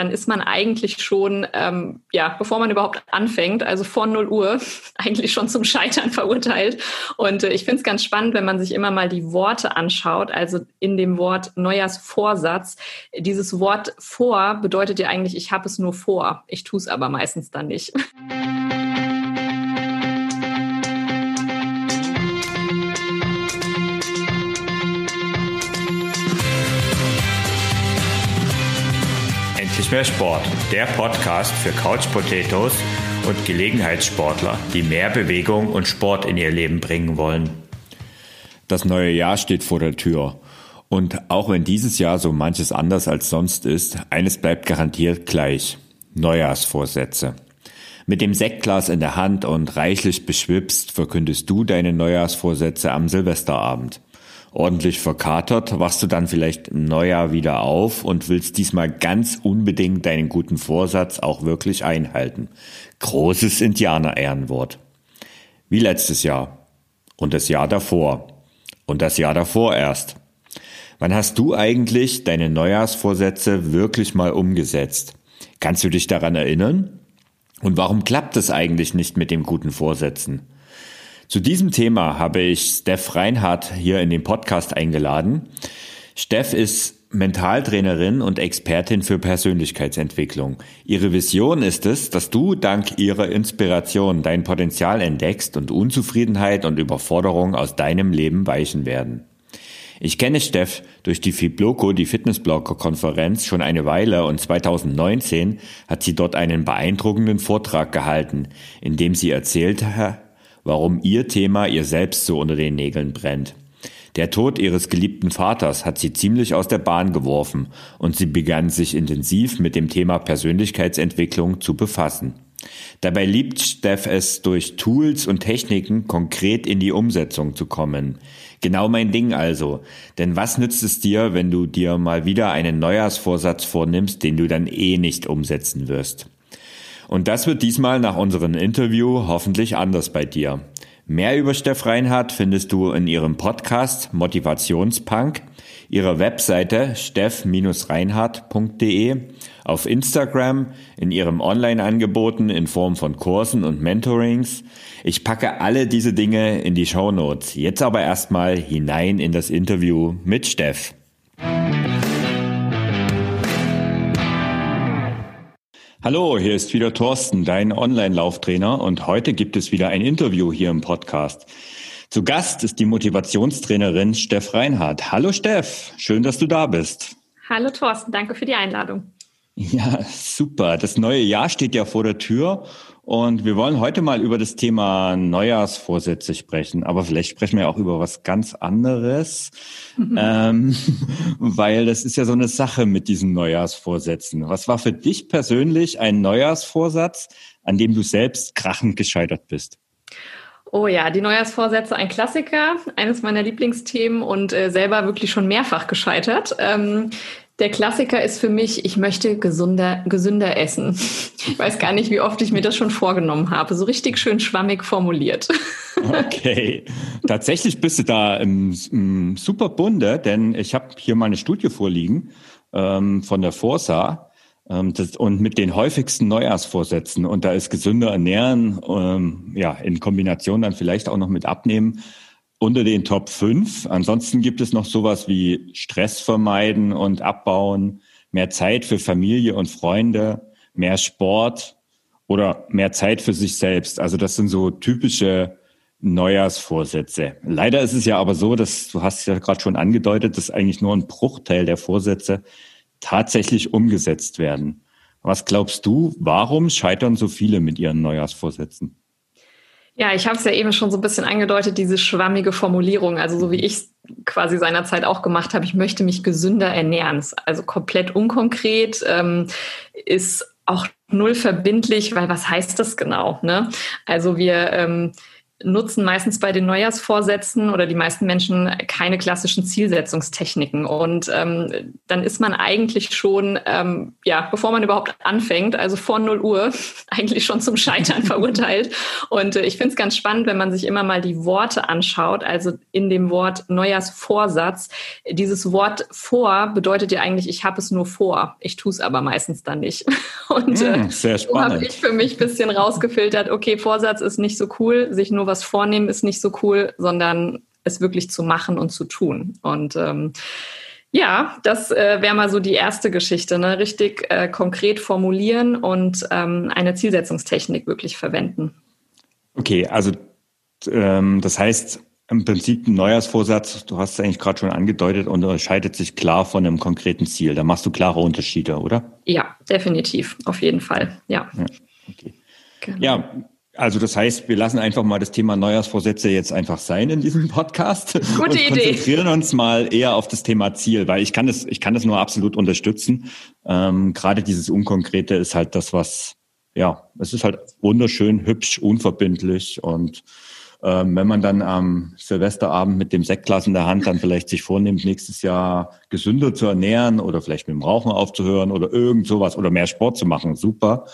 dann ist man eigentlich schon, ähm, ja, bevor man überhaupt anfängt, also vor 0 Uhr, eigentlich schon zum Scheitern verurteilt. Und äh, ich finde es ganz spannend, wenn man sich immer mal die Worte anschaut. Also in dem Wort Neujahrsvorsatz, dieses Wort vor bedeutet ja eigentlich, ich habe es nur vor. Ich tue es aber meistens dann nicht. Mehr Sport, der Podcast für Couch Potatoes und Gelegenheitssportler, die mehr Bewegung und Sport in ihr Leben bringen wollen. Das neue Jahr steht vor der Tür. Und auch wenn dieses Jahr so manches anders als sonst ist, eines bleibt garantiert gleich. Neujahrsvorsätze. Mit dem Sektglas in der Hand und reichlich beschwipst verkündest du deine Neujahrsvorsätze am Silvesterabend ordentlich verkatert, wachst du dann vielleicht im Neujahr wieder auf und willst diesmal ganz unbedingt deinen guten Vorsatz auch wirklich einhalten. Großes Indianer-Ehrenwort. Wie letztes Jahr. Und das Jahr davor. Und das Jahr davor erst. Wann hast du eigentlich deine Neujahrsvorsätze wirklich mal umgesetzt? Kannst du dich daran erinnern? Und warum klappt es eigentlich nicht mit dem guten Vorsätzen? Zu diesem Thema habe ich Steff Reinhardt hier in den Podcast eingeladen. Steff ist Mentaltrainerin und Expertin für Persönlichkeitsentwicklung. Ihre Vision ist es, dass du dank ihrer Inspiration dein Potenzial entdeckst und Unzufriedenheit und Überforderung aus deinem Leben weichen werden. Ich kenne Steff durch die Fibloco, die Fitnessblogger-Konferenz, schon eine Weile und 2019 hat sie dort einen beeindruckenden Vortrag gehalten, in dem sie erzählte, warum ihr Thema ihr selbst so unter den Nägeln brennt. Der Tod ihres geliebten Vaters hat sie ziemlich aus der Bahn geworfen und sie begann sich intensiv mit dem Thema Persönlichkeitsentwicklung zu befassen. Dabei liebt Steff es, durch Tools und Techniken konkret in die Umsetzung zu kommen. Genau mein Ding also. Denn was nützt es dir, wenn du dir mal wieder einen Neujahrsvorsatz vornimmst, den du dann eh nicht umsetzen wirst? Und das wird diesmal nach unserem Interview hoffentlich anders bei dir. Mehr über Steff Reinhardt findest du in ihrem Podcast Motivationspunk, ihrer Webseite steff-reinhardt.de, auf Instagram, in ihrem Online-Angeboten in Form von Kursen und Mentorings. Ich packe alle diese Dinge in die Show Notes. Jetzt aber erstmal hinein in das Interview mit Steff. Hallo, hier ist wieder Thorsten, dein Online-Lauftrainer und heute gibt es wieder ein Interview hier im Podcast. Zu Gast ist die Motivationstrainerin Steff Reinhardt. Hallo Steff, schön, dass du da bist. Hallo Thorsten, danke für die Einladung. Ja, super. Das neue Jahr steht ja vor der Tür und wir wollen heute mal über das Thema Neujahrsvorsätze sprechen, aber vielleicht sprechen wir auch über was ganz anderes, mhm. ähm, weil das ist ja so eine Sache mit diesen Neujahrsvorsätzen. Was war für dich persönlich ein Neujahrsvorsatz, an dem du selbst krachend gescheitert bist? Oh ja, die Neujahrsvorsätze, ein Klassiker, eines meiner Lieblingsthemen und äh, selber wirklich schon mehrfach gescheitert. Ähm, der Klassiker ist für mich, ich möchte gesunder, gesünder essen. Ich weiß gar nicht, wie oft ich mir das schon vorgenommen habe. So richtig schön schwammig formuliert. Okay. Tatsächlich bist du da im, im super Bunde, denn ich habe hier mal eine Studie vorliegen ähm, von der Forsa ähm, das, und mit den häufigsten Neujahrsvorsätzen. Und da ist gesünder ernähren, ähm, ja, in Kombination dann vielleicht auch noch mit abnehmen unter den Top 5. Ansonsten gibt es noch sowas wie Stress vermeiden und abbauen, mehr Zeit für Familie und Freunde, mehr Sport oder mehr Zeit für sich selbst. Also das sind so typische Neujahrsvorsätze. Leider ist es ja aber so, dass du hast ja gerade schon angedeutet, dass eigentlich nur ein Bruchteil der Vorsätze tatsächlich umgesetzt werden. Was glaubst du, warum scheitern so viele mit ihren Neujahrsvorsätzen? Ja, ich habe es ja eben schon so ein bisschen angedeutet, diese schwammige Formulierung, also so wie ich es quasi seinerzeit auch gemacht habe, ich möchte mich gesünder ernähren. Also komplett unkonkret, ähm, ist auch null verbindlich, weil was heißt das genau? Ne? Also wir ähm, nutzen meistens bei den Neujahrsvorsätzen oder die meisten Menschen keine klassischen Zielsetzungstechniken. Und ähm, dann ist man eigentlich schon, ähm, ja, bevor man überhaupt anfängt, also vor 0 Uhr, eigentlich schon zum Scheitern verurteilt. Und äh, ich finde es ganz spannend, wenn man sich immer mal die Worte anschaut. Also in dem Wort Neujahrsvorsatz, dieses Wort vor bedeutet ja eigentlich, ich habe es nur vor. Ich tue es aber meistens dann nicht. Und äh, hm, sehr spannend. so habe ich für mich ein bisschen rausgefiltert, okay, Vorsatz ist nicht so cool, sich nur was vornehmen ist nicht so cool, sondern es wirklich zu machen und zu tun. Und ähm, ja, das äh, wäre mal so die erste Geschichte, ne? richtig äh, konkret formulieren und ähm, eine Zielsetzungstechnik wirklich verwenden. Okay, also ähm, das heißt im Prinzip ein Neujahrsvorsatz, du hast es eigentlich gerade schon angedeutet, unterscheidet sich klar von einem konkreten Ziel. Da machst du klare Unterschiede, oder? Ja, definitiv, auf jeden Fall, ja. Ja, okay. genau. ja also das heißt, wir lassen einfach mal das Thema Neujahrsvorsätze jetzt einfach sein in diesem Podcast Gute und Idee. konzentrieren uns mal eher auf das Thema Ziel, weil ich kann das, ich kann das nur absolut unterstützen. Ähm, Gerade dieses Unkonkrete ist halt das, was, ja, es ist halt wunderschön, hübsch, unverbindlich und ähm, wenn man dann am Silvesterabend mit dem Sektglas in der Hand dann vielleicht sich vornimmt, nächstes Jahr gesünder zu ernähren oder vielleicht mit dem Rauchen aufzuhören oder irgend sowas oder mehr Sport zu machen, super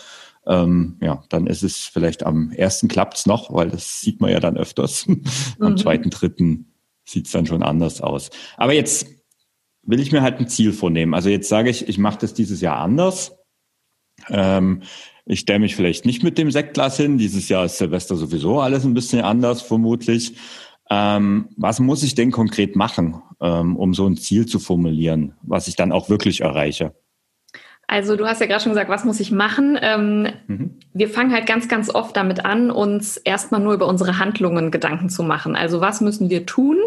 ähm, ja, dann ist es vielleicht am ersten klappt's noch, weil das sieht man ja dann öfters. am mhm. zweiten, dritten sieht's dann schon anders aus. Aber jetzt will ich mir halt ein Ziel vornehmen. Also jetzt sage ich, ich mache das dieses Jahr anders. Ähm, ich stelle mich vielleicht nicht mit dem Sektglas hin. Dieses Jahr ist Silvester sowieso alles ein bisschen anders, vermutlich. Ähm, was muss ich denn konkret machen, ähm, um so ein Ziel zu formulieren, was ich dann auch wirklich erreiche? Also du hast ja gerade schon gesagt, was muss ich machen? Ähm, mhm. Wir fangen halt ganz, ganz oft damit an, uns erstmal nur über unsere Handlungen Gedanken zu machen. Also was müssen wir tun?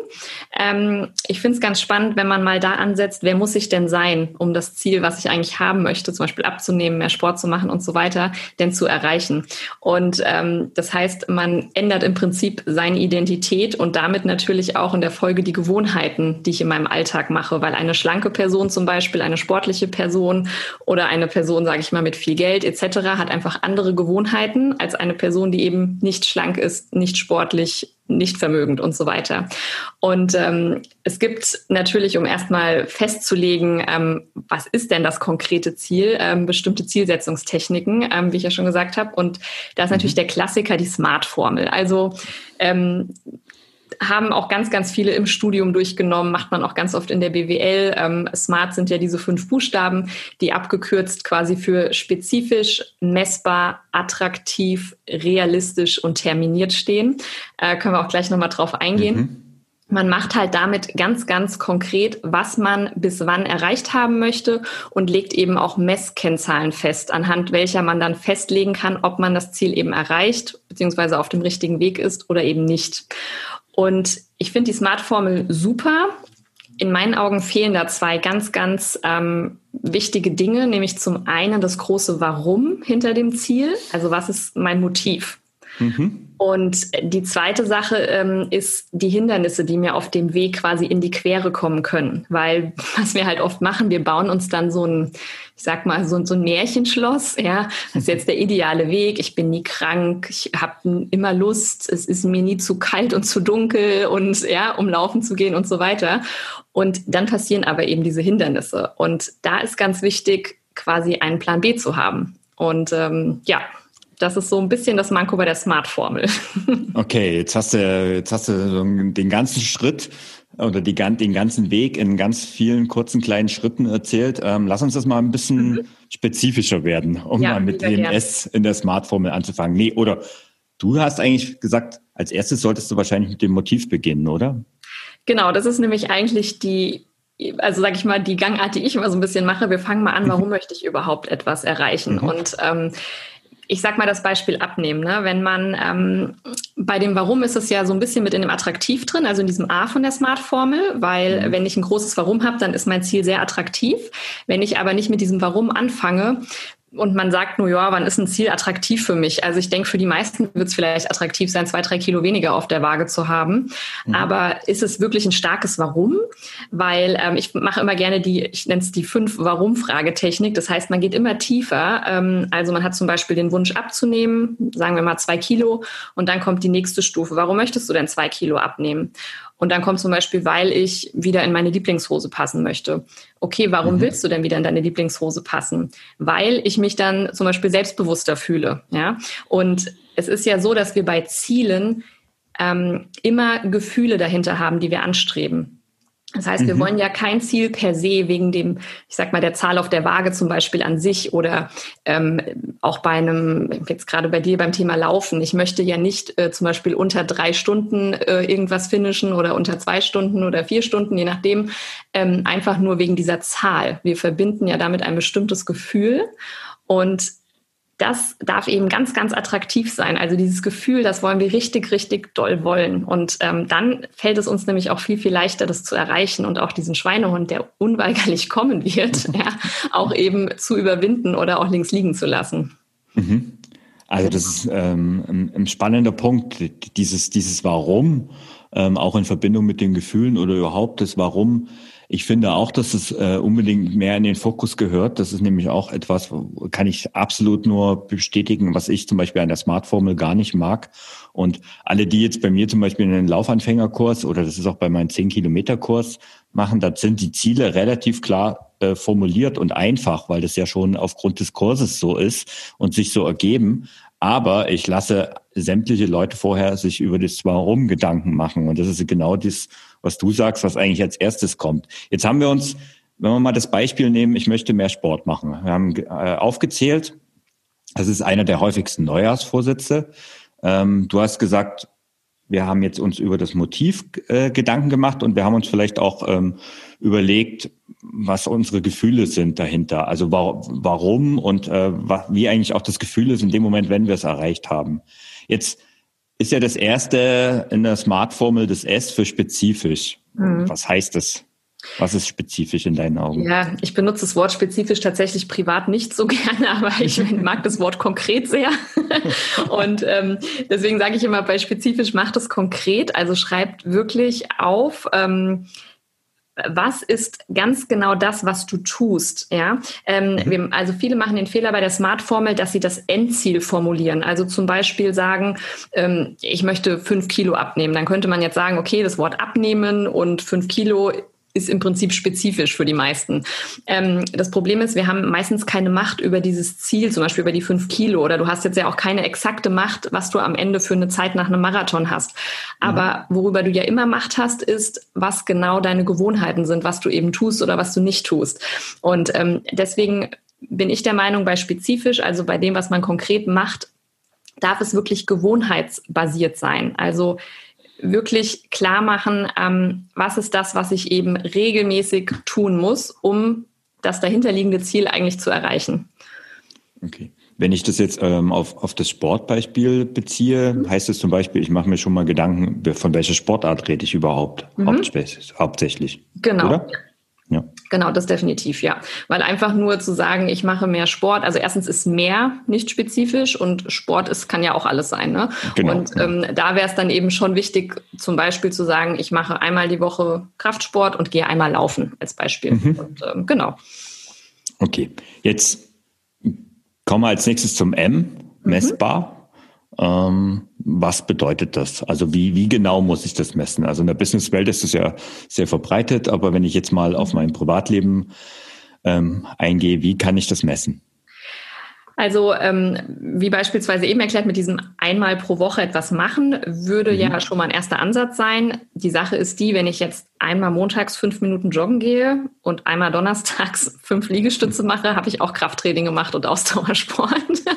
Ähm, ich finde es ganz spannend, wenn man mal da ansetzt, wer muss ich denn sein, um das Ziel, was ich eigentlich haben möchte, zum Beispiel abzunehmen, mehr Sport zu machen und so weiter, denn zu erreichen. Und ähm, das heißt, man ändert im Prinzip seine Identität und damit natürlich auch in der Folge die Gewohnheiten, die ich in meinem Alltag mache, weil eine schlanke Person zum Beispiel, eine sportliche Person oder eine Person, sage ich mal, mit viel Geld etc. hat einfach andere Gewohnheiten als eine Person, die eben nicht schlank ist, nicht sportlich, nicht vermögend und so weiter. Und ähm, es gibt natürlich, um erstmal festzulegen, ähm, was ist denn das konkrete Ziel, ähm, bestimmte Zielsetzungstechniken, ähm, wie ich ja schon gesagt habe. Und da ist natürlich mhm. der Klassiker die Smart-Formel. Also ähm, haben auch ganz, ganz viele im Studium durchgenommen, macht man auch ganz oft in der BWL. Ähm, Smart sind ja diese fünf Buchstaben, die abgekürzt quasi für spezifisch, messbar, attraktiv, realistisch und terminiert stehen. Äh, können wir auch gleich nochmal drauf eingehen. Mhm. Man macht halt damit ganz, ganz konkret, was man bis wann erreicht haben möchte und legt eben auch Messkennzahlen fest, anhand welcher man dann festlegen kann, ob man das Ziel eben erreicht, beziehungsweise auf dem richtigen Weg ist oder eben nicht. Und ich finde die Smart-Formel super. In meinen Augen fehlen da zwei ganz, ganz ähm, wichtige Dinge, nämlich zum einen das große Warum hinter dem Ziel. Also was ist mein Motiv? Mhm. Und die zweite Sache ähm, ist die Hindernisse, die mir auf dem Weg quasi in die Quere kommen können. Weil was wir halt oft machen, wir bauen uns dann so ein, ich sag mal, so, so ein Märchenschloss. Ja, das ist jetzt der ideale Weg. Ich bin nie krank, ich habe immer Lust, es ist mir nie zu kalt und zu dunkel und ja, um laufen zu gehen und so weiter. Und dann passieren aber eben diese Hindernisse. Und da ist ganz wichtig, quasi einen Plan B zu haben. Und ähm, ja, das ist so ein bisschen das Manko bei der Smart-Formel. Okay, jetzt hast du, jetzt hast du den ganzen Schritt oder die, den ganzen Weg in ganz vielen kurzen kleinen Schritten erzählt. Ähm, lass uns das mal ein bisschen mhm. spezifischer werden, um ja, mal mit dem gern. S in der Smart-Formel anzufangen. Nee, oder du hast eigentlich gesagt, als erstes solltest du wahrscheinlich mit dem Motiv beginnen, oder? Genau, das ist nämlich eigentlich die also sage ich mal, die Gangart, die ich immer so ein bisschen mache, wir fangen mal an, warum möchte ich überhaupt etwas erreichen? Mhm. Und ähm, ich sag mal das Beispiel abnehmen. Ne? Wenn man ähm, bei dem Warum ist es ja so ein bisschen mit in dem Attraktiv drin, also in diesem A von der Smart-Formel, weil mhm. wenn ich ein großes Warum habe, dann ist mein Ziel sehr attraktiv. Wenn ich aber nicht mit diesem Warum anfange, und man sagt nur, ja, wann ist ein Ziel attraktiv für mich? Also ich denke, für die meisten wird es vielleicht attraktiv sein, zwei, drei Kilo weniger auf der Waage zu haben. Mhm. Aber ist es wirklich ein starkes Warum? Weil ähm, ich mache immer gerne die, ich nenne es die fünf Warum-Fragetechnik. Das heißt, man geht immer tiefer. Ähm, also man hat zum Beispiel den Wunsch abzunehmen, sagen wir mal zwei Kilo, und dann kommt die nächste Stufe. Warum möchtest du denn zwei Kilo abnehmen? Und dann kommt zum Beispiel, weil ich wieder in meine Lieblingshose passen möchte. Okay, warum mhm. willst du denn wieder in deine Lieblingshose passen? Weil ich mich dann zum Beispiel selbstbewusster fühle. Ja? Und es ist ja so, dass wir bei Zielen ähm, immer Gefühle dahinter haben, die wir anstreben. Das heißt, wir mhm. wollen ja kein Ziel per se wegen dem, ich sag mal, der Zahl auf der Waage zum Beispiel an sich oder ähm, auch bei einem, jetzt gerade bei dir beim Thema Laufen. Ich möchte ja nicht äh, zum Beispiel unter drei Stunden äh, irgendwas finishen oder unter zwei Stunden oder vier Stunden, je nachdem, ähm, einfach nur wegen dieser Zahl. Wir verbinden ja damit ein bestimmtes Gefühl und das darf eben ganz, ganz attraktiv sein. Also dieses Gefühl, das wollen wir richtig, richtig doll wollen. Und ähm, dann fällt es uns nämlich auch viel, viel leichter, das zu erreichen und auch diesen Schweinehund, der unweigerlich kommen wird, ja, auch eben zu überwinden oder auch links liegen zu lassen. Mhm. Also das ist ähm, ein, ein, spannender Punkt, dieses, dieses Warum, ähm, auch in Verbindung mit den Gefühlen oder überhaupt das Warum ich finde auch, dass es äh, unbedingt mehr in den Fokus gehört. Das ist nämlich auch etwas, kann ich absolut nur bestätigen, was ich zum Beispiel an der Smart-Formel gar nicht mag. Und alle, die jetzt bei mir zum Beispiel einen Laufanfängerkurs oder das ist auch bei meinem 10-Kilometer-Kurs machen, da sind die Ziele relativ klar äh, formuliert und einfach, weil das ja schon aufgrund des Kurses so ist und sich so ergeben. Aber ich lasse sämtliche Leute vorher sich über das Warum Gedanken machen. Und das ist genau das, was du sagst, was eigentlich als erstes kommt. Jetzt haben wir uns, wenn wir mal das Beispiel nehmen, ich möchte mehr Sport machen. Wir haben äh, aufgezählt, das ist einer der häufigsten Neujahrsvorsätze. Ähm, du hast gesagt, wir haben jetzt uns über das Motiv äh, Gedanken gemacht und wir haben uns vielleicht auch ähm, überlegt, was unsere Gefühle sind dahinter. Also wa warum und äh, wie eigentlich auch das Gefühl ist in dem Moment, wenn wir es erreicht haben. Jetzt ist ja das erste in der Smart-Formel das S für spezifisch. Mhm. Was heißt das? Was ist spezifisch in deinen Augen? Ja, ich benutze das Wort spezifisch tatsächlich privat nicht so gerne, aber ich mag das Wort konkret sehr. Und ähm, deswegen sage ich immer, bei spezifisch macht es konkret, also schreibt wirklich auf. Ähm, was ist ganz genau das, was du tust? Ja, ähm, mhm. wir, also viele machen den Fehler bei der Smart-Formel, dass sie das Endziel formulieren. Also zum Beispiel sagen, ähm, ich möchte fünf Kilo abnehmen. Dann könnte man jetzt sagen, okay, das Wort abnehmen und fünf Kilo ist im Prinzip spezifisch für die meisten. Ähm, das Problem ist, wir haben meistens keine Macht über dieses Ziel, zum Beispiel über die fünf Kilo, oder du hast jetzt ja auch keine exakte Macht, was du am Ende für eine Zeit nach einem Marathon hast. Aber mhm. worüber du ja immer Macht hast, ist, was genau deine Gewohnheiten sind, was du eben tust oder was du nicht tust. Und ähm, deswegen bin ich der Meinung, bei spezifisch, also bei dem, was man konkret macht, darf es wirklich gewohnheitsbasiert sein. Also wirklich klar machen, ähm, was ist das, was ich eben regelmäßig tun muss, um das dahinterliegende Ziel eigentlich zu erreichen. Okay. Wenn ich das jetzt ähm, auf, auf das Sportbeispiel beziehe, mhm. heißt es zum Beispiel, ich mache mir schon mal Gedanken, von welcher Sportart rede ich überhaupt mhm. hauptsächlich. Genau. Oder? Genau, das definitiv, ja. Weil einfach nur zu sagen, ich mache mehr Sport, also erstens ist mehr nicht spezifisch und Sport ist, kann ja auch alles sein. Ne? Genau, und ähm, da wäre es dann eben schon wichtig, zum Beispiel zu sagen, ich mache einmal die Woche Kraftsport und gehe einmal laufen als Beispiel. Mhm. Und, ähm, genau. Okay, jetzt kommen wir als nächstes zum M, messbar. Mhm. Ähm, was bedeutet das? Also wie, wie genau muss ich das messen? Also in der Businesswelt ist es ja sehr verbreitet, aber wenn ich jetzt mal auf mein Privatleben ähm, eingehe, wie kann ich das messen? Also ähm, wie beispielsweise eben erklärt, mit diesem einmal pro Woche etwas machen, würde mhm. ja schon mal ein erster Ansatz sein. Die Sache ist die, wenn ich jetzt einmal montags fünf Minuten joggen gehe und einmal donnerstags fünf Liegestütze mache, habe ich auch Krafttraining gemacht und Ausdauersport.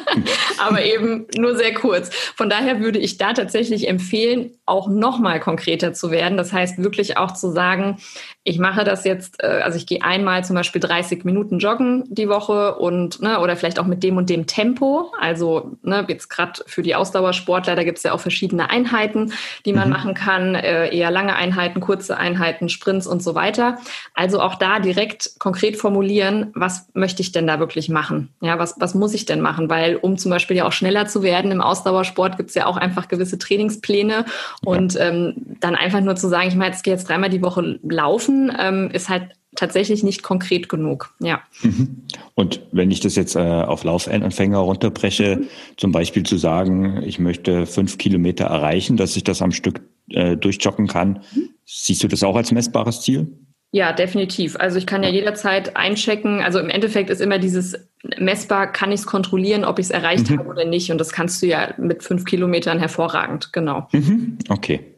Aber eben nur sehr kurz. Von daher würde ich da tatsächlich empfehlen, auch nochmal konkreter zu werden. Das heißt wirklich auch zu sagen, ich mache das jetzt, äh, also ich gehe einmal zum Beispiel 30 Minuten joggen die Woche und ne, oder vielleicht auch mit dem und dem Tempo. Also ne, jetzt gerade für die Ausdauer Ausdauersportler, da gibt es ja auch verschiedene Einheiten, die man mhm. machen kann, äh, eher lange Einheiten, kurze Einheiten, Sprints und so weiter. Also auch da direkt konkret formulieren, was möchte ich denn da wirklich machen? Ja, was, was muss ich denn machen? Weil um zum Beispiel ja auch schneller zu werden im Ausdauersport gibt es ja auch einfach gewisse Trainingspläne und ähm, dann einfach nur zu sagen, ich meine, jetzt gehe jetzt dreimal die Woche laufen, ähm, ist halt tatsächlich nicht konkret genug. Ja. Mhm. Und wenn ich das jetzt äh, auf Laufanfänger runterbreche, mhm. zum Beispiel zu sagen, ich möchte fünf Kilometer erreichen, dass ich das am Stück äh, durchjoggen kann, mhm. siehst du das auch als messbares Ziel? Ja, definitiv. Also ich kann ja jederzeit einchecken. Also im Endeffekt ist immer dieses messbar, kann ich es kontrollieren, ob ich es erreicht mhm. habe oder nicht. Und das kannst du ja mit fünf Kilometern hervorragend, genau. Mhm. Okay.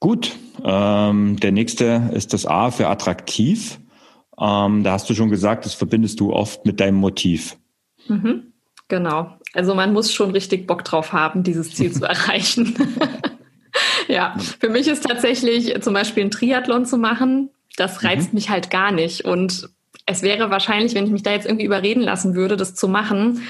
Gut. Ähm, der nächste ist das A für attraktiv. Ähm, da hast du schon gesagt, das verbindest du oft mit deinem Motiv. Mhm. Genau. Also man muss schon richtig Bock drauf haben, dieses Ziel zu erreichen. ja, für mich ist tatsächlich zum Beispiel ein Triathlon zu machen, das reizt mhm. mich halt gar nicht. Und es wäre wahrscheinlich, wenn ich mich da jetzt irgendwie überreden lassen würde, das zu machen,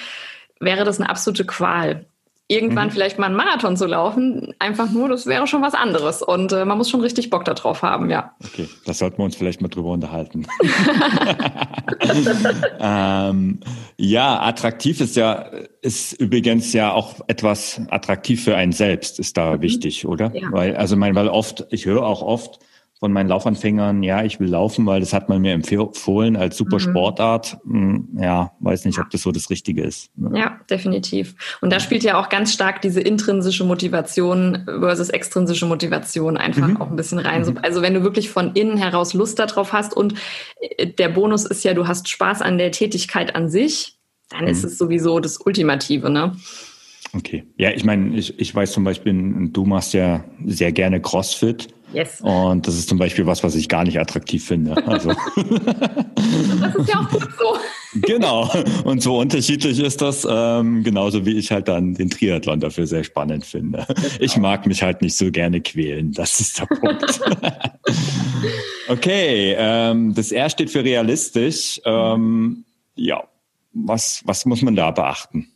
wäre das eine absolute Qual irgendwann mhm. vielleicht mal einen Marathon zu laufen, einfach nur, das wäre schon was anderes. Und äh, man muss schon richtig Bock darauf haben, ja. Okay, das sollten wir uns vielleicht mal drüber unterhalten. ähm, ja, attraktiv ist ja, ist übrigens ja auch etwas attraktiv für einen selbst, ist da mhm. wichtig, oder? Ja. Weil, also mein, weil oft, ich höre auch oft, von meinen Laufanfängern, ja, ich will laufen, weil das hat man mir empfohlen als super mhm. Sportart. Hm, ja, weiß nicht, ob das so das Richtige ist. Ne? Ja, definitiv. Und da spielt ja auch ganz stark diese intrinsische Motivation versus extrinsische Motivation einfach mhm. auch ein bisschen rein. Mhm. Also wenn du wirklich von innen heraus Lust darauf hast und äh, der Bonus ist ja, du hast Spaß an der Tätigkeit an sich, dann ist mhm. es sowieso das Ultimative, ne? Okay. Ja, ich meine, ich, ich weiß zum Beispiel, du machst ja sehr gerne CrossFit. Yes. Und das ist zum Beispiel was, was ich gar nicht attraktiv finde. Also. das ist ja auch gut so. Genau. Und so unterschiedlich ist das, ähm, genauso wie ich halt dann den Triathlon dafür sehr spannend finde. Ich mag mich halt nicht so gerne quälen. Das ist der Punkt. okay, ähm, das R steht für realistisch. Ähm, ja, was, was muss man da beachten?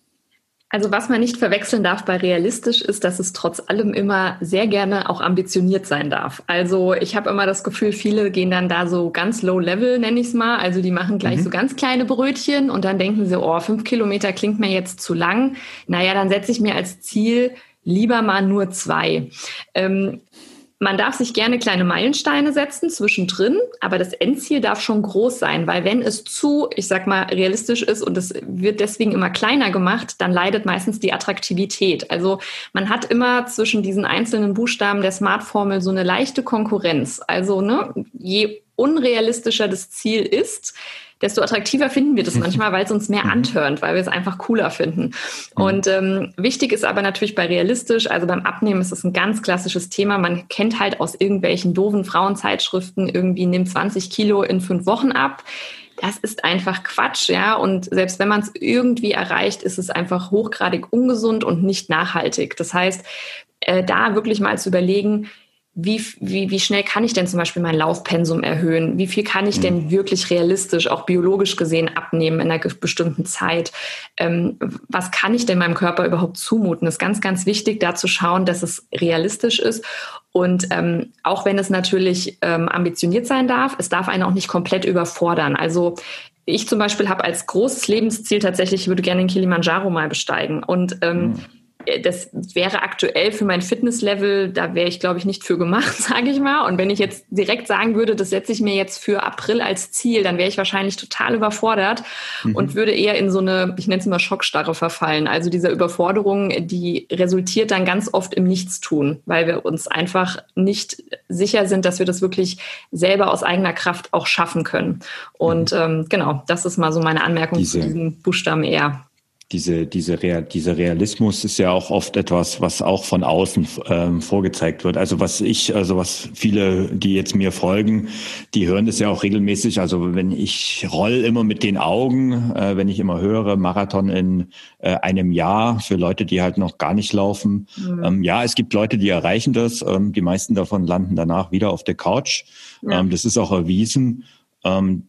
Also was man nicht verwechseln darf bei realistisch ist, dass es trotz allem immer sehr gerne auch ambitioniert sein darf. Also ich habe immer das Gefühl, viele gehen dann da so ganz low level, nenne ich es mal. Also die machen gleich mhm. so ganz kleine Brötchen und dann denken sie, oh, fünf Kilometer klingt mir jetzt zu lang. Naja, dann setze ich mir als Ziel lieber mal nur zwei. Ähm, man darf sich gerne kleine Meilensteine setzen zwischendrin, aber das Endziel darf schon groß sein, weil wenn es zu, ich sag mal, realistisch ist und es wird deswegen immer kleiner gemacht, dann leidet meistens die Attraktivität. Also man hat immer zwischen diesen einzelnen Buchstaben der Smart-Formel so eine leichte Konkurrenz. Also ne, je unrealistischer das Ziel ist, desto attraktiver finden wir das manchmal, weil es uns mehr mhm. antörnt, weil wir es einfach cooler finden. Mhm. Und ähm, wichtig ist aber natürlich bei realistisch, also beim Abnehmen ist es ein ganz klassisches Thema. Man kennt halt aus irgendwelchen doofen Frauenzeitschriften irgendwie nimmt 20 Kilo in fünf Wochen ab. Das ist einfach Quatsch, ja. Und selbst wenn man es irgendwie erreicht, ist es einfach hochgradig ungesund und nicht nachhaltig. Das heißt, äh, da wirklich mal zu überlegen, wie, wie, wie schnell kann ich denn zum Beispiel mein Laufpensum erhöhen? Wie viel kann ich denn mhm. wirklich realistisch, auch biologisch gesehen, abnehmen in einer bestimmten Zeit? Ähm, was kann ich denn meinem Körper überhaupt zumuten? Das ist ganz, ganz wichtig, da zu schauen, dass es realistisch ist. Und ähm, auch wenn es natürlich ähm, ambitioniert sein darf, es darf einen auch nicht komplett überfordern. Also ich zum Beispiel habe als großes Lebensziel tatsächlich, ich würde gerne den Kilimanjaro mal besteigen. Und ähm, mhm das wäre aktuell für mein Fitnesslevel, da wäre ich, glaube ich, nicht für gemacht, sage ich mal. Und wenn ich jetzt direkt sagen würde, das setze ich mir jetzt für April als Ziel, dann wäre ich wahrscheinlich total überfordert mhm. und würde eher in so eine, ich nenne es immer Schockstarre verfallen. Also diese Überforderung, die resultiert dann ganz oft im Nichtstun, weil wir uns einfach nicht sicher sind, dass wir das wirklich selber aus eigener Kraft auch schaffen können. Und mhm. ähm, genau, das ist mal so meine Anmerkung Diese. zu diesem Buchstaben R diese, diese Real, dieser Realismus ist ja auch oft etwas, was auch von außen ähm, vorgezeigt wird. Also was ich, also was viele, die jetzt mir folgen, die hören das ja auch regelmäßig. Also wenn ich roll immer mit den Augen, äh, wenn ich immer höre, Marathon in äh, einem Jahr für Leute, die halt noch gar nicht laufen. Mhm. Ähm, ja, es gibt Leute, die erreichen das. Ähm, die meisten davon landen danach wieder auf der Couch. Ja. Ähm, das ist auch erwiesen. Ähm,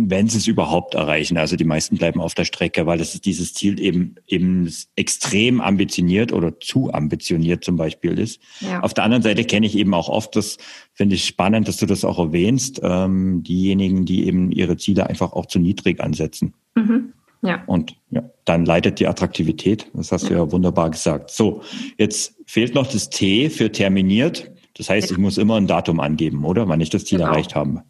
wenn sie es überhaupt erreichen. Also die meisten bleiben auf der Strecke, weil das ist dieses Ziel eben eben extrem ambitioniert oder zu ambitioniert zum Beispiel ist. Ja. Auf der anderen Seite kenne ich eben auch oft, das finde ich spannend, dass du das auch erwähnst, ähm, diejenigen, die eben ihre Ziele einfach auch zu niedrig ansetzen. Mhm. Ja. Und ja, dann leidet die Attraktivität. Das hast ja. du ja wunderbar gesagt. So, jetzt fehlt noch das T für terminiert. Das heißt, ja. ich muss immer ein Datum angeben, oder? Wann ich das Ziel genau. erreicht habe.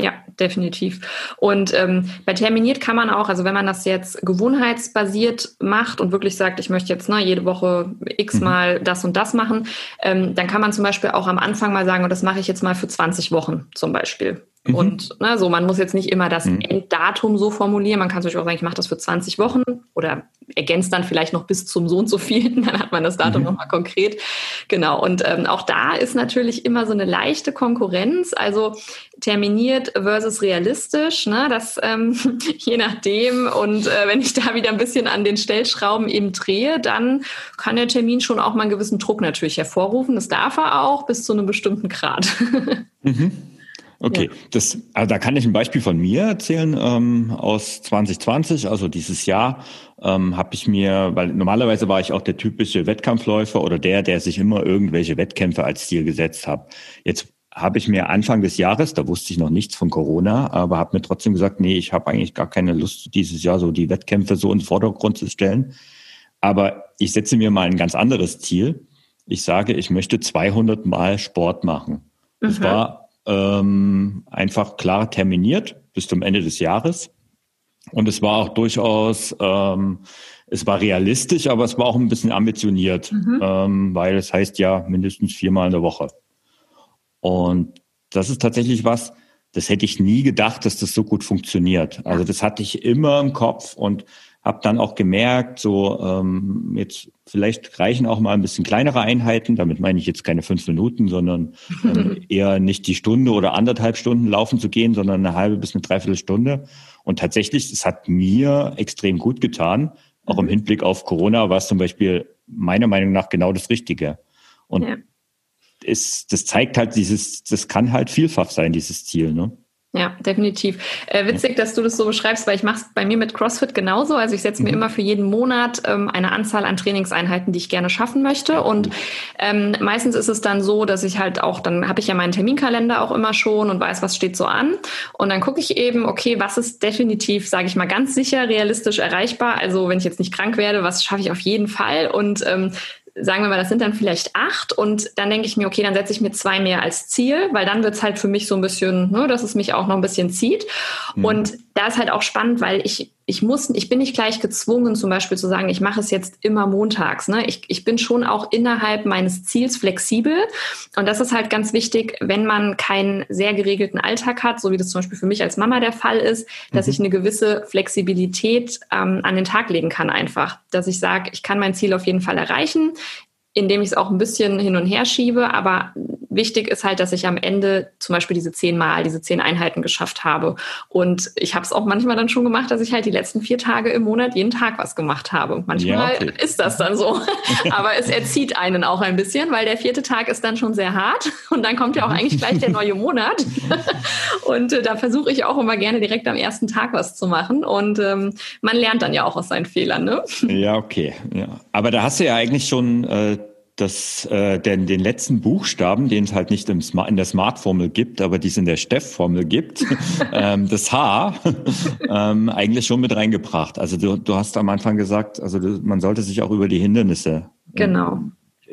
Ja, definitiv. Und ähm, bei Terminiert kann man auch, also wenn man das jetzt gewohnheitsbasiert macht und wirklich sagt, ich möchte jetzt ne, jede Woche x mhm. mal das und das machen, ähm, dann kann man zum Beispiel auch am Anfang mal sagen, und das mache ich jetzt mal für 20 Wochen zum Beispiel. Mhm. Und ne, so, man muss jetzt nicht immer das mhm. Enddatum so formulieren. Man kann zum Beispiel auch sagen, ich mache das für 20 Wochen oder ergänzt dann vielleicht noch bis zum so und so vielen, dann hat man das Datum mhm. nochmal konkret. Genau. Und ähm, auch da ist natürlich immer so eine leichte Konkurrenz. Also terminiert versus realistisch, ne? Das ähm, je nachdem. Und äh, wenn ich da wieder ein bisschen an den Stellschrauben eben drehe, dann kann der Termin schon auch mal einen gewissen Druck natürlich hervorrufen. Das darf er auch bis zu einem bestimmten Grad. mhm. Okay, ja. das, also da kann ich ein Beispiel von mir erzählen ähm, aus 2020, also dieses Jahr ähm, habe ich mir, weil normalerweise war ich auch der typische Wettkampfläufer oder der, der sich immer irgendwelche Wettkämpfe als Ziel gesetzt hat. Jetzt habe ich mir Anfang des Jahres, da wusste ich noch nichts von Corona, aber habe mir trotzdem gesagt, nee, ich habe eigentlich gar keine Lust, dieses Jahr so die Wettkämpfe so in den Vordergrund zu stellen. Aber ich setze mir mal ein ganz anderes Ziel. Ich sage, ich möchte 200 Mal Sport machen. Das mhm. war ähm, einfach klar terminiert bis zum Ende des Jahres. Und es war auch durchaus, ähm, es war realistisch, aber es war auch ein bisschen ambitioniert, mhm. ähm, weil es heißt ja mindestens viermal in der Woche. Und das ist tatsächlich was, das hätte ich nie gedacht, dass das so gut funktioniert. Also das hatte ich immer im Kopf und habe dann auch gemerkt, so ähm, jetzt vielleicht reichen auch mal ein bisschen kleinere Einheiten. Damit meine ich jetzt keine fünf Minuten, sondern ähm, eher nicht die Stunde oder anderthalb Stunden laufen zu gehen, sondern eine halbe bis eine Dreiviertelstunde. Und tatsächlich, es hat mir extrem gut getan. Auch im mhm. Hinblick auf Corona war es zum Beispiel meiner Meinung nach genau das Richtige. Und ja. es, das zeigt halt dieses, das kann halt vielfach sein, dieses Ziel. Ne? Ja, definitiv. Äh, witzig, dass du das so beschreibst, weil ich mache es bei mir mit CrossFit genauso. Also ich setze mir mhm. immer für jeden Monat ähm, eine Anzahl an Trainingseinheiten, die ich gerne schaffen möchte. Und ähm, meistens ist es dann so, dass ich halt auch, dann habe ich ja meinen Terminkalender auch immer schon und weiß, was steht so an. Und dann gucke ich eben, okay, was ist definitiv, sage ich mal, ganz sicher realistisch erreichbar. Also wenn ich jetzt nicht krank werde, was schaffe ich auf jeden Fall? Und ähm, sagen wir mal, das sind dann vielleicht acht und dann denke ich mir, okay, dann setze ich mir zwei mehr als Ziel, weil dann wird es halt für mich so ein bisschen, ne, dass es mich auch noch ein bisschen zieht. Mhm. Und da ist halt auch spannend, weil ich, ich muss, ich bin nicht gleich gezwungen, zum Beispiel zu sagen, ich mache es jetzt immer montags. Ne? Ich, ich bin schon auch innerhalb meines Ziels flexibel. Und das ist halt ganz wichtig, wenn man keinen sehr geregelten Alltag hat, so wie das zum Beispiel für mich als Mama der Fall ist, dass mhm. ich eine gewisse Flexibilität ähm, an den Tag legen kann einfach. Dass ich sage, ich kann mein Ziel auf jeden Fall erreichen indem ich es auch ein bisschen hin und her schiebe. Aber wichtig ist halt, dass ich am Ende zum Beispiel diese zehn Mal, diese zehn Einheiten geschafft habe. Und ich habe es auch manchmal dann schon gemacht, dass ich halt die letzten vier Tage im Monat jeden Tag was gemacht habe. Manchmal ja, okay. ist das dann so. Aber es erzieht einen auch ein bisschen, weil der vierte Tag ist dann schon sehr hart. Und dann kommt ja auch eigentlich gleich der neue Monat. Und äh, da versuche ich auch immer gerne direkt am ersten Tag was zu machen. Und ähm, man lernt dann ja auch aus seinen Fehlern. Ne? Ja, okay. Ja. Aber da hast du ja eigentlich schon äh, das, äh, den, den letzten Buchstaben, den es halt nicht im Smart, in der Smart-Formel gibt, aber die es in der Steff-Formel gibt, ähm, das H, ähm, eigentlich schon mit reingebracht. Also du, du hast am Anfang gesagt, also du, man sollte sich auch über die Hindernisse genau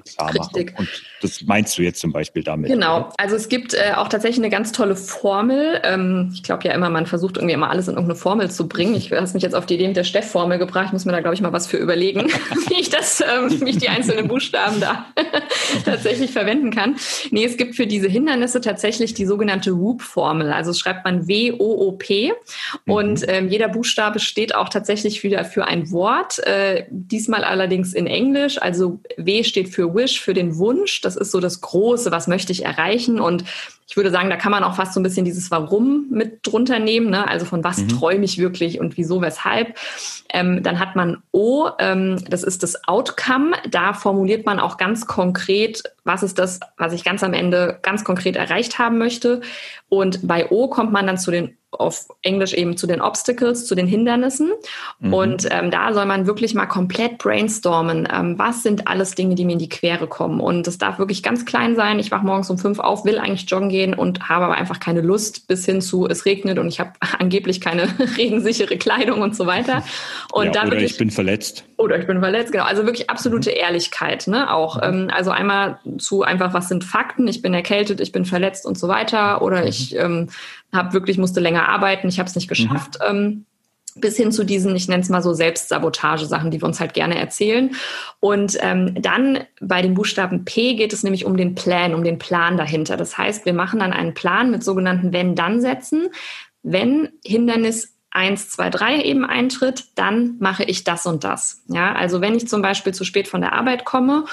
klar Richtig. machen. Und das meinst du jetzt zum Beispiel damit? Genau. Oder? Also es gibt äh, auch tatsächlich eine ganz tolle Formel. Ähm, ich glaube ja immer, man versucht irgendwie immer alles in irgendeine Formel zu bringen. Ich hast mich jetzt auf die Idee mit der Steff-Formel gebracht. Ich muss mir da, glaube ich, mal was für überlegen, wie ich das, ähm, wie ich die einzelnen Buchstaben da tatsächlich verwenden kann. Nee, es gibt für diese Hindernisse tatsächlich die sogenannte WOOP-Formel. Also schreibt man W-O-O-P. Mhm. Und ähm, jeder Buchstabe steht auch tatsächlich wieder für ein Wort. Äh, diesmal allerdings in Englisch. Also W steht für Wish, für den Wunsch. Das ist so das Große, was möchte ich erreichen. Und ich würde sagen, da kann man auch fast so ein bisschen dieses Warum mit drunter nehmen. Ne? Also von was mhm. träume ich wirklich und wieso, weshalb. Ähm, dann hat man O, ähm, das ist das Outcome. Da formuliert man auch ganz konkret, was ist das, was ich ganz am Ende ganz konkret erreicht haben möchte. Und bei O kommt man dann zu den auf Englisch eben zu den Obstacles, zu den Hindernissen. Mhm. Und ähm, da soll man wirklich mal komplett brainstormen. Ähm, was sind alles Dinge, die mir in die Quere kommen? Und es darf wirklich ganz klein sein. Ich wache morgens um fünf auf, will eigentlich joggen gehen und habe aber einfach keine Lust bis hin zu es regnet und ich habe angeblich keine regensichere Kleidung und so weiter. Und ja, da oder wirklich, ich bin verletzt. Oder ich bin verletzt, genau. Also wirklich absolute mhm. Ehrlichkeit, ne? Auch. Mhm. Ähm, also einmal zu einfach, was sind Fakten? Ich bin erkältet, ich bin verletzt und so weiter. Oder mhm. ich ähm, habe wirklich, musste länger arbeiten, ich habe es nicht mhm. geschafft. Mhm. Ähm, bis hin zu diesen, ich nenne es mal so Selbstsabotage-Sachen, die wir uns halt gerne erzählen. Und ähm, dann bei dem Buchstaben P geht es nämlich um den Plan, um den Plan dahinter. Das heißt, wir machen dann einen Plan mit sogenannten Wenn-Dann-Sätzen. Wenn Hindernis 1, 2, 3 eben eintritt, dann mache ich das und das. Ja, also wenn ich zum Beispiel zu spät von der Arbeit komme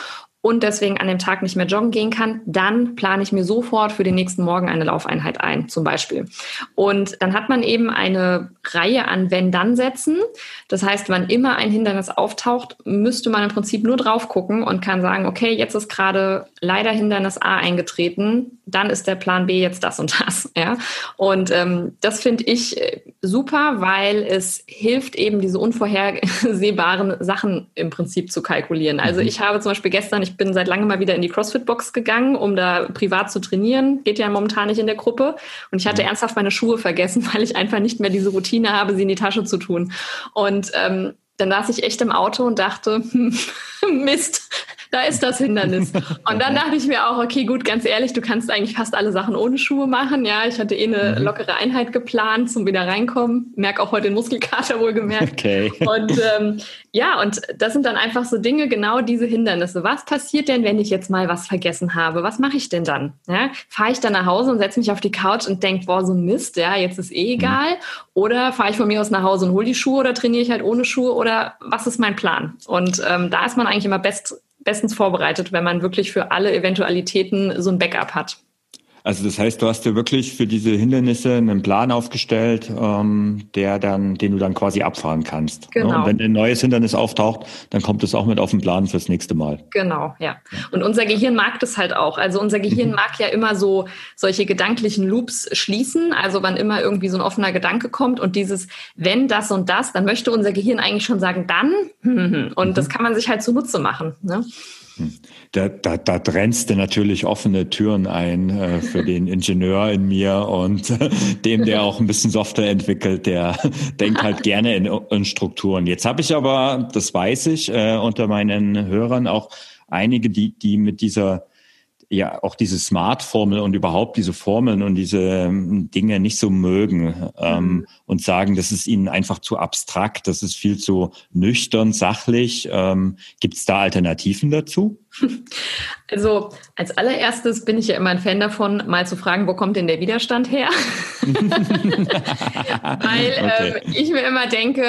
und deswegen an dem Tag nicht mehr joggen gehen kann, dann plane ich mir sofort für den nächsten Morgen eine Laufeinheit ein, zum Beispiel. Und dann hat man eben eine Reihe an Wenn-Dann-Sätzen. Das heißt, wann immer ein Hindernis auftaucht, müsste man im Prinzip nur drauf gucken und kann sagen, okay, jetzt ist gerade leider Hindernis A eingetreten, dann ist der Plan B jetzt das und das. Ja? Und ähm, das finde ich äh, super, weil es hilft eben, diese unvorhersehbaren Sachen im Prinzip zu kalkulieren. Also mhm. ich habe zum Beispiel gestern, ich bin seit langem mal wieder in die CrossFit-Box gegangen, um da privat zu trainieren. Geht ja momentan nicht in der Gruppe. Und ich hatte mhm. ernsthaft meine Schuhe vergessen, weil ich einfach nicht mehr diese Routine habe, sie in die Tasche zu tun. Und ähm, dann saß ich echt im Auto und dachte, hm, Mist, da ist das Hindernis. Und dann dachte ich mir auch, okay, gut, ganz ehrlich, du kannst eigentlich fast alle Sachen ohne Schuhe machen. Ja, ich hatte eh eine mhm. lockere Einheit geplant zum wieder reinkommen. Merke auch heute den Muskelkater wohl gemerkt. Okay. Und ähm, ja, und das sind dann einfach so Dinge, genau diese Hindernisse. Was passiert denn, wenn ich jetzt mal was vergessen habe? Was mache ich denn dann? Ja, fahre ich dann nach Hause und setze mich auf die Couch und denke, boah, so Mist, ja, jetzt ist eh egal. Mhm. Oder fahre ich von mir aus nach Hause und hole die Schuhe oder trainiere ich halt ohne Schuhe oder was ist mein Plan? Und ähm, da ist man eigentlich immer best bestens vorbereitet, wenn man wirklich für alle Eventualitäten so ein Backup hat. Also das heißt, du hast dir wirklich für diese Hindernisse einen Plan aufgestellt, ähm, der dann, den du dann quasi abfahren kannst. Genau. Ne? Und wenn ein neues Hindernis auftaucht, dann kommt es auch mit auf den Plan fürs nächste Mal. Genau, ja. Und unser Gehirn mag das halt auch. Also unser Gehirn mhm. mag ja immer so solche gedanklichen Loops schließen. Also wann immer irgendwie so ein offener Gedanke kommt und dieses wenn das und das, dann möchte unser Gehirn eigentlich schon sagen dann. Und mhm. das kann man sich halt zunutze machen. Ne? Da, da, da trennst du natürlich offene Türen ein äh, für den Ingenieur in mir und äh, dem, der auch ein bisschen Software entwickelt, der denkt halt gerne in, in Strukturen. Jetzt habe ich aber, das weiß ich, äh, unter meinen Hörern auch einige, die, die mit dieser ja auch diese Smart-Formel und überhaupt diese Formeln und diese ähm, Dinge nicht so mögen ähm, mhm. und sagen, das ist ihnen einfach zu abstrakt, das ist viel zu nüchtern, sachlich. Ähm, Gibt es da Alternativen dazu? Also als allererstes bin ich ja immer ein Fan davon, mal zu fragen, wo kommt denn der Widerstand her? Weil okay. ähm, ich mir immer denke,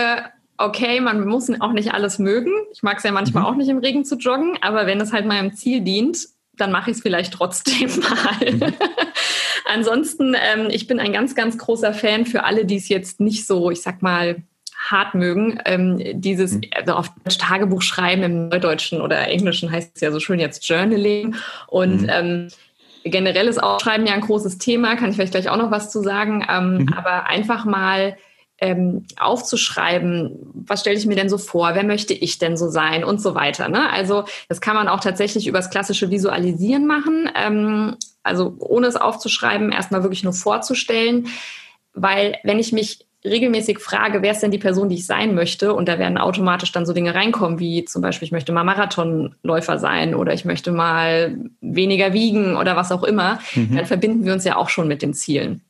okay, man muss auch nicht alles mögen. Ich mag es ja manchmal mhm. auch nicht im Regen zu joggen, aber wenn es halt meinem Ziel dient, dann mache ich es vielleicht trotzdem mal. Mhm. Ansonsten, ähm, ich bin ein ganz, ganz großer Fan für alle, die es jetzt nicht so, ich sag mal, hart mögen. Ähm, dieses mhm. also auf Tagebuch schreiben im Neudeutschen oder Englischen heißt es ja so schön jetzt Journaling. Und mhm. ähm, generell ist Aufschreiben ja ein großes Thema, kann ich vielleicht gleich auch noch was zu sagen. Ähm, mhm. Aber einfach mal ähm, aufzuschreiben, was stelle ich mir denn so vor, wer möchte ich denn so sein und so weiter. Ne? Also das kann man auch tatsächlich übers klassische Visualisieren machen, ähm, also ohne es aufzuschreiben, erstmal wirklich nur vorzustellen, weil wenn ich mich regelmäßig frage, wer ist denn die Person, die ich sein möchte, und da werden automatisch dann so Dinge reinkommen, wie zum Beispiel, ich möchte mal Marathonläufer sein oder ich möchte mal weniger wiegen oder was auch immer, mhm. dann verbinden wir uns ja auch schon mit den Zielen.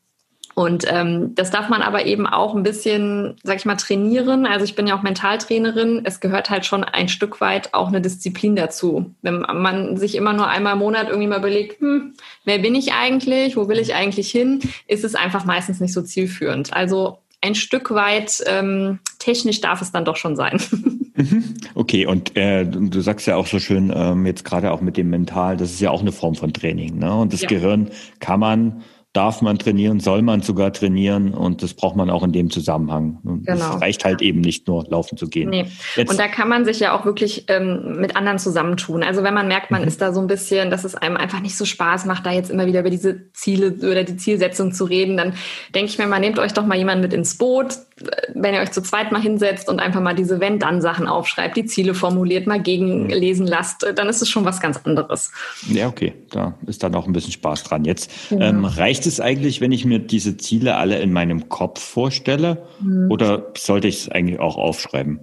Und ähm, das darf man aber eben auch ein bisschen, sag ich mal, trainieren. Also ich bin ja auch Mentaltrainerin. Es gehört halt schon ein Stück weit auch eine Disziplin dazu. Wenn man sich immer nur einmal im Monat irgendwie mal überlegt, hm, wer bin ich eigentlich, wo will ich eigentlich hin, ist es einfach meistens nicht so zielführend. Also ein Stück weit ähm, technisch darf es dann doch schon sein. Mhm. Okay, und äh, du sagst ja auch so schön, ähm, jetzt gerade auch mit dem Mental, das ist ja auch eine Form von Training. Ne? Und das ja. Gehirn kann man darf man trainieren, soll man sogar trainieren und das braucht man auch in dem Zusammenhang. Und genau. Es reicht halt eben nicht nur laufen zu gehen. Nee. und da kann man sich ja auch wirklich ähm, mit anderen zusammentun. Also wenn man merkt, man mhm. ist da so ein bisschen, dass es einem einfach nicht so Spaß macht, da jetzt immer wieder über diese Ziele oder die Zielsetzung zu reden, dann denke ich mir mal, nehmt euch doch mal jemanden mit ins Boot, wenn ihr euch zu zweit mal hinsetzt und einfach mal diese Wenn-Dann-Sachen aufschreibt, die Ziele formuliert, mal gegenlesen lasst, dann ist es schon was ganz anderes. Ja, okay, da ist dann auch ein bisschen Spaß dran. Jetzt ja. ähm, reicht es eigentlich, wenn ich mir diese Ziele alle in meinem Kopf vorstelle mhm. oder sollte ich es eigentlich auch aufschreiben?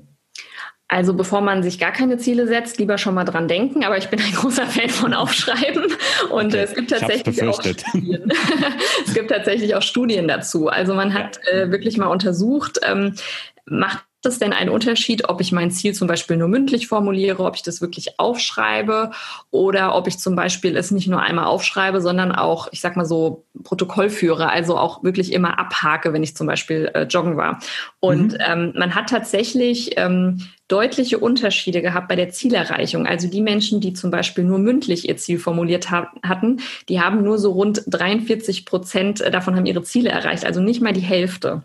Also bevor man sich gar keine Ziele setzt, lieber schon mal dran denken. Aber ich bin ein großer Fan von Aufschreiben und okay. es gibt tatsächlich auch Studien. es gibt tatsächlich auch Studien dazu. Also man hat äh, wirklich mal untersucht, ähm, macht es denn einen Unterschied, ob ich mein Ziel zum Beispiel nur mündlich formuliere, ob ich das wirklich aufschreibe oder ob ich zum Beispiel es nicht nur einmal aufschreibe, sondern auch, ich sag mal so, Protokoll führe, also auch wirklich immer abhake, wenn ich zum Beispiel äh, joggen war. Und mhm. ähm, man hat tatsächlich ähm, deutliche Unterschiede gehabt bei der Zielerreichung. Also die Menschen, die zum Beispiel nur mündlich ihr Ziel formuliert ha hatten, die haben nur so rund 43 Prozent davon haben ihre Ziele erreicht, also nicht mal die Hälfte.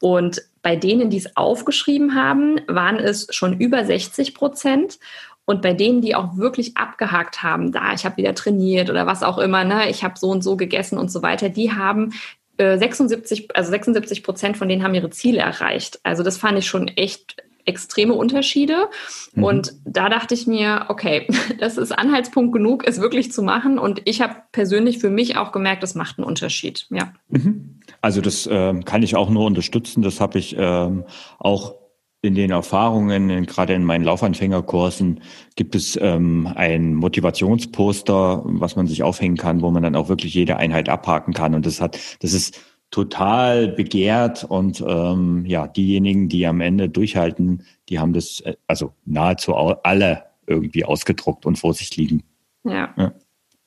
Und bei denen, die es aufgeschrieben haben, waren es schon über 60 Prozent. Und bei denen, die auch wirklich abgehakt haben, da ich habe wieder trainiert oder was auch immer, ne, ich habe so und so gegessen und so weiter, die haben 76, äh, also 76 Prozent von denen haben ihre Ziele erreicht. Also das fand ich schon echt extreme Unterschiede. Mhm. Und da dachte ich mir, okay, das ist Anhaltspunkt genug, es wirklich zu machen. Und ich habe persönlich für mich auch gemerkt, das macht einen Unterschied. Ja. Mhm. Also das äh, kann ich auch nur unterstützen. Das habe ich ähm, auch in den Erfahrungen, in, gerade in meinen Laufanfängerkursen, gibt es ähm, ein Motivationsposter, was man sich aufhängen kann, wo man dann auch wirklich jede Einheit abhaken kann. Und das hat, das ist total begehrt und ähm, ja, diejenigen, die am Ende durchhalten, die haben das äh, also nahezu alle irgendwie ausgedruckt und vor sich liegen. Ja. ja.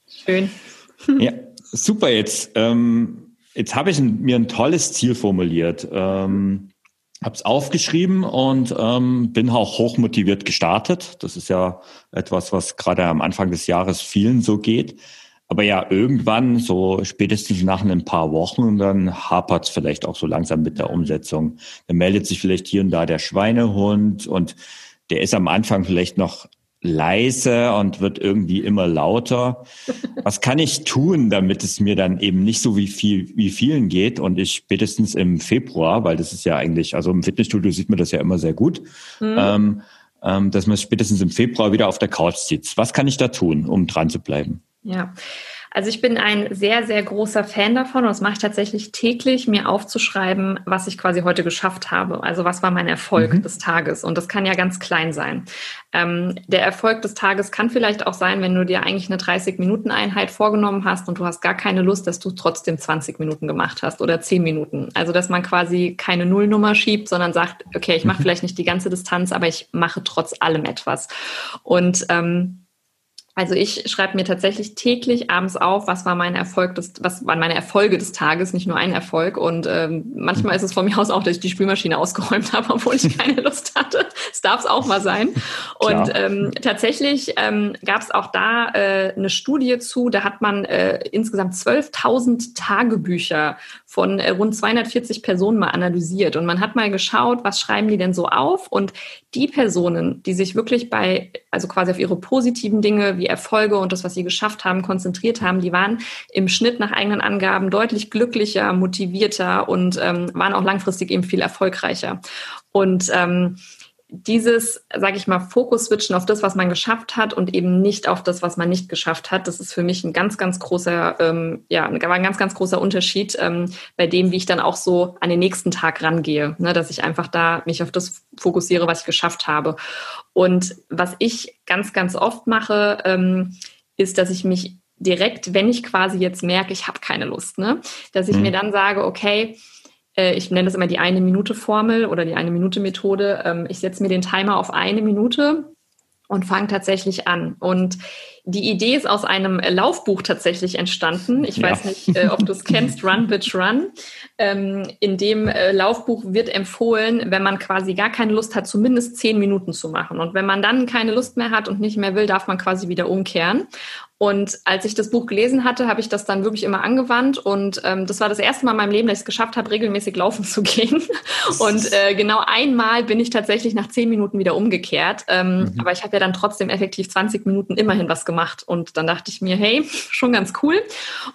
Schön. Ja, super. Jetzt, ähm, jetzt habe ich ein, mir ein tolles Ziel formuliert. Ähm, habe es aufgeschrieben und ähm, bin auch hochmotiviert gestartet. Das ist ja etwas, was gerade am Anfang des Jahres vielen so geht. Aber ja, irgendwann, so spätestens nach ein paar Wochen, dann hapert es vielleicht auch so langsam mit der Umsetzung. Dann meldet sich vielleicht hier und da der Schweinehund und der ist am Anfang vielleicht noch leise und wird irgendwie immer lauter. Was kann ich tun, damit es mir dann eben nicht so wie viel, wie vielen geht und ich spätestens im Februar, weil das ist ja eigentlich, also im Fitnessstudio sieht man das ja immer sehr gut, mhm. ähm, ähm, dass man spätestens im Februar wieder auf der Couch sitzt. Was kann ich da tun, um dran zu bleiben? Ja, also ich bin ein sehr, sehr großer Fan davon und das mache ich tatsächlich täglich, mir aufzuschreiben, was ich quasi heute geschafft habe. Also was war mein Erfolg mhm. des Tages? Und das kann ja ganz klein sein. Ähm, der Erfolg des Tages kann vielleicht auch sein, wenn du dir eigentlich eine 30-Minuten-Einheit vorgenommen hast und du hast gar keine Lust, dass du trotzdem 20 Minuten gemacht hast oder 10 Minuten. Also dass man quasi keine Nullnummer schiebt, sondern sagt, okay, ich mache mhm. vielleicht nicht die ganze Distanz, aber ich mache trotz allem etwas. Und ähm, also ich schreibe mir tatsächlich täglich abends auf, was war mein Erfolg, des, was waren meine Erfolge des Tages, nicht nur ein Erfolg. Und ähm, manchmal ist es von mir aus auch, dass ich die Spülmaschine ausgeräumt habe, obwohl ich keine Lust hatte. Es darf es auch mal sein. Und ähm, tatsächlich ähm, gab es auch da äh, eine Studie zu, da hat man äh, insgesamt 12.000 Tagebücher von äh, rund 240 Personen mal analysiert. Und man hat mal geschaut, was schreiben die denn so auf? Und die Personen, die sich wirklich bei, also quasi auf ihre positiven Dinge wie Erfolge und das, was sie geschafft haben, konzentriert haben, die waren im Schnitt nach eigenen Angaben deutlich glücklicher, motivierter und ähm, waren auch langfristig eben viel erfolgreicher. Und ähm, dieses, sage ich mal, Fokus switchen auf das, was man geschafft hat und eben nicht auf das, was man nicht geschafft hat, das ist für mich ein ganz, ganz großer, ähm, ja, ein ganz, ganz großer Unterschied ähm, bei dem, wie ich dann auch so an den nächsten Tag rangehe, ne, dass ich einfach da mich auf das fokussiere, was ich geschafft habe. Und was ich ganz, ganz oft mache, ähm, ist, dass ich mich direkt, wenn ich quasi jetzt merke, ich habe keine Lust, ne, dass ich mhm. mir dann sage, okay, ich nenne das immer die eine Minute Formel oder die eine Minute Methode. Ähm, ich setze mir den Timer auf eine Minute und fange tatsächlich an. Und die Idee ist aus einem Laufbuch tatsächlich entstanden. Ich weiß nicht, äh, ob du es kennst, Run Bitch Run. Ähm, in dem äh, Laufbuch wird empfohlen, wenn man quasi gar keine Lust hat, zumindest zehn Minuten zu machen. Und wenn man dann keine Lust mehr hat und nicht mehr will, darf man quasi wieder umkehren. Und als ich das Buch gelesen hatte, habe ich das dann wirklich immer angewandt. Und ähm, das war das erste Mal in meinem Leben, dass ich es geschafft habe, regelmäßig laufen zu gehen. Und äh, genau einmal bin ich tatsächlich nach zehn Minuten wieder umgekehrt. Ähm, mhm. Aber ich habe ja dann trotzdem effektiv 20 Minuten immerhin was gemacht. Und dann dachte ich mir, hey, schon ganz cool.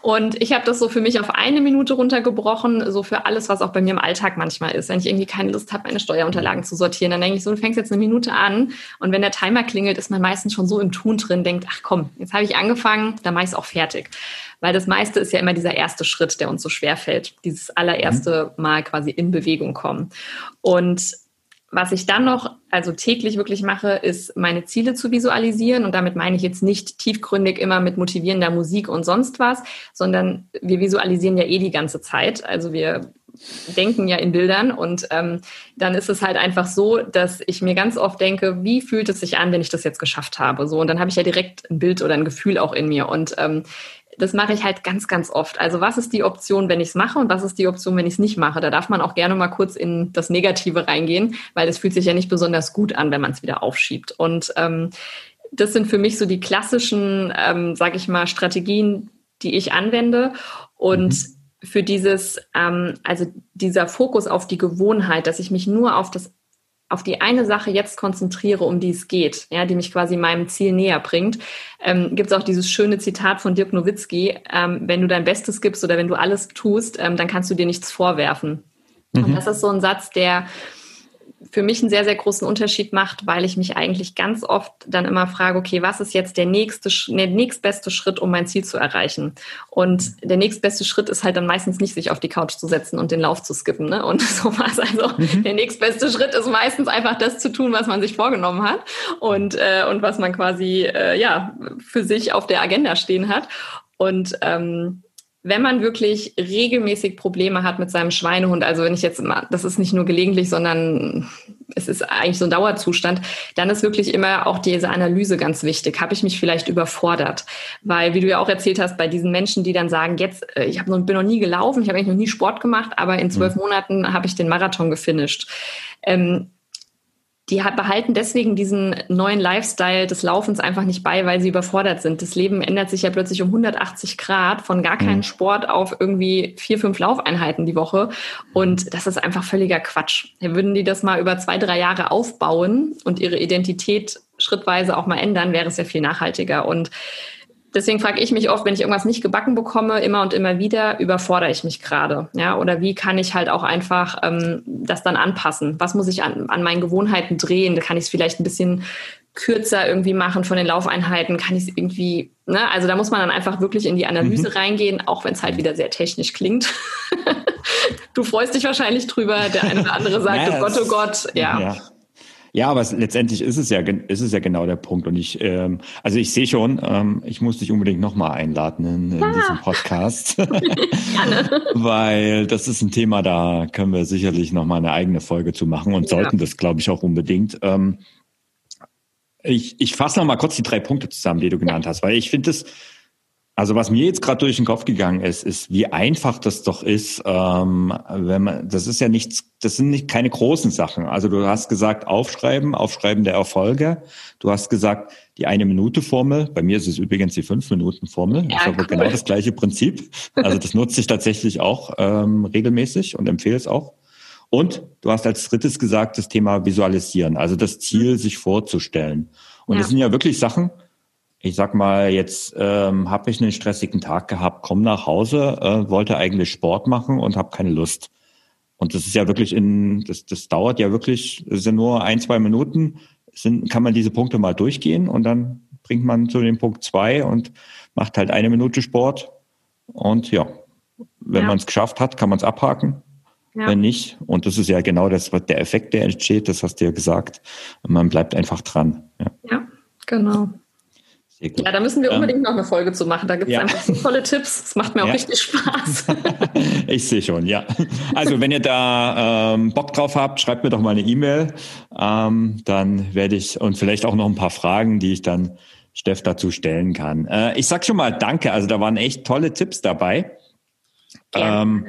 Und ich habe das so für mich auf eine Minute runtergebrochen, so für alles, was auch bei mir im Alltag manchmal ist. Wenn ich irgendwie keine Lust habe, meine Steuerunterlagen zu sortieren, dann denke ich so, du fängst jetzt eine Minute an. Und wenn der Timer klingelt, ist man meistens schon so im Tun drin, denkt, ach komm, jetzt habe ich angefangen angefangen, dann mache ich es auch fertig. Weil das meiste ist ja immer dieser erste Schritt, der uns so schwer fällt. Dieses allererste mhm. Mal quasi in Bewegung kommen. Und was ich dann noch, also täglich wirklich mache, ist meine Ziele zu visualisieren. Und damit meine ich jetzt nicht tiefgründig immer mit motivierender Musik und sonst was, sondern wir visualisieren ja eh die ganze Zeit. Also wir denken ja in Bildern und ähm, dann ist es halt einfach so, dass ich mir ganz oft denke, wie fühlt es sich an, wenn ich das jetzt geschafft habe? So und dann habe ich ja direkt ein Bild oder ein Gefühl auch in mir und ähm, das mache ich halt ganz, ganz oft. Also was ist die Option, wenn ich es mache und was ist die Option, wenn ich es nicht mache? Da darf man auch gerne mal kurz in das Negative reingehen, weil es fühlt sich ja nicht besonders gut an, wenn man es wieder aufschiebt. Und ähm, das sind für mich so die klassischen, ähm, sage ich mal, Strategien, die ich anwende. Und mhm für dieses, ähm, also dieser Fokus auf die Gewohnheit, dass ich mich nur auf das auf die eine Sache jetzt konzentriere, um die es geht, ja, die mich quasi meinem Ziel näher bringt, ähm, gibt es auch dieses schöne Zitat von Dirk Nowitzki, ähm, wenn du dein Bestes gibst oder wenn du alles tust, ähm, dann kannst du dir nichts vorwerfen. Mhm. Und das ist so ein Satz, der für mich einen sehr, sehr großen Unterschied macht, weil ich mich eigentlich ganz oft dann immer frage, okay, was ist jetzt der nächste, der nächstbeste Schritt, um mein Ziel zu erreichen? Und der nächstbeste Schritt ist halt dann meistens nicht, sich auf die Couch zu setzen und den Lauf zu skippen, ne? Und sowas. Also mhm. der nächstbeste Schritt ist meistens einfach das zu tun, was man sich vorgenommen hat und, äh, und was man quasi, äh, ja, für sich auf der Agenda stehen hat. Und ähm, wenn man wirklich regelmäßig Probleme hat mit seinem Schweinehund, also wenn ich jetzt immer, das ist nicht nur gelegentlich, sondern es ist eigentlich so ein Dauerzustand, dann ist wirklich immer auch diese Analyse ganz wichtig. Habe ich mich vielleicht überfordert? Weil, wie du ja auch erzählt hast, bei diesen Menschen, die dann sagen, jetzt, äh, ich hab noch, bin noch nie gelaufen, ich habe eigentlich noch nie Sport gemacht, aber in zwölf mhm. Monaten habe ich den Marathon gefinisht. Ähm, die behalten deswegen diesen neuen Lifestyle des Laufens einfach nicht bei, weil sie überfordert sind. Das Leben ändert sich ja plötzlich um 180 Grad von gar keinen mhm. Sport auf irgendwie vier, fünf Laufeinheiten die Woche. Und das ist einfach völliger Quatsch. Würden die das mal über zwei, drei Jahre aufbauen und ihre Identität schrittweise auch mal ändern, wäre es ja viel nachhaltiger. Und deswegen frage ich mich oft, wenn ich irgendwas nicht gebacken bekomme, immer und immer wieder, überfordere ich mich gerade? Ja, oder wie kann ich halt auch einfach ähm, das dann anpassen? Was muss ich an, an meinen Gewohnheiten drehen? Da kann ich es vielleicht ein bisschen kürzer irgendwie machen von den Laufeinheiten? Kann ich es irgendwie, ne? Also da muss man dann einfach wirklich in die Analyse mhm. reingehen, auch wenn es halt wieder sehr technisch klingt. du freust dich wahrscheinlich drüber, der eine oder andere sagt, oh Gott, oh Gott, ja. ja. Ja, aber es, letztendlich ist es ja, ist es ja genau der Punkt. Und ich, ähm, also ich sehe schon, ähm, ich muss dich unbedingt nochmal einladen in, in ah. diesem Podcast. Weil das ist ein Thema, da können wir sicherlich nochmal eine eigene Folge zu machen und ja. sollten das, glaube ich, auch unbedingt. Ähm, ich ich fasse nochmal kurz die drei Punkte zusammen, die du genannt hast, weil ich finde es also was mir jetzt gerade durch den Kopf gegangen ist, ist, wie einfach das doch ist, ähm, wenn man, das ist ja nichts, das sind nicht keine großen Sachen. Also du hast gesagt, aufschreiben, aufschreiben der Erfolge. Du hast gesagt, die eine Minute Formel. Bei mir ist es übrigens die fünf Minuten Formel. Ja, das ist aber cool. genau das gleiche Prinzip. Also das nutze ich tatsächlich auch ähm, regelmäßig und empfehle es auch. Und du hast als drittes gesagt, das Thema Visualisieren, also das Ziel, sich vorzustellen. Und ja. das sind ja wirklich Sachen, ich sag mal, jetzt ähm, habe ich einen stressigen Tag gehabt, komme nach Hause, äh, wollte eigentlich Sport machen und habe keine Lust. Und das ist ja wirklich in, das, das dauert ja wirklich, sind nur ein, zwei Minuten, sind, kann man diese Punkte mal durchgehen und dann bringt man zu dem Punkt zwei und macht halt eine Minute Sport. Und ja, wenn ja. man es geschafft hat, kann man es abhaken. Ja. Wenn nicht, und das ist ja genau das, was der Effekt, der entsteht, das hast du ja gesagt, man bleibt einfach dran. Ja, ja genau. Ja, da müssen wir unbedingt ähm, noch eine Folge zu machen. Da gibt es ja. einfach so tolle Tipps. Es macht mir auch ja. richtig Spaß. ich sehe schon, ja. Also wenn ihr da ähm, Bock drauf habt, schreibt mir doch mal eine E-Mail. Ähm, dann werde ich und vielleicht auch noch ein paar Fragen, die ich dann Steff dazu stellen kann. Äh, ich sag schon mal Danke. Also da waren echt tolle Tipps dabei. Ähm,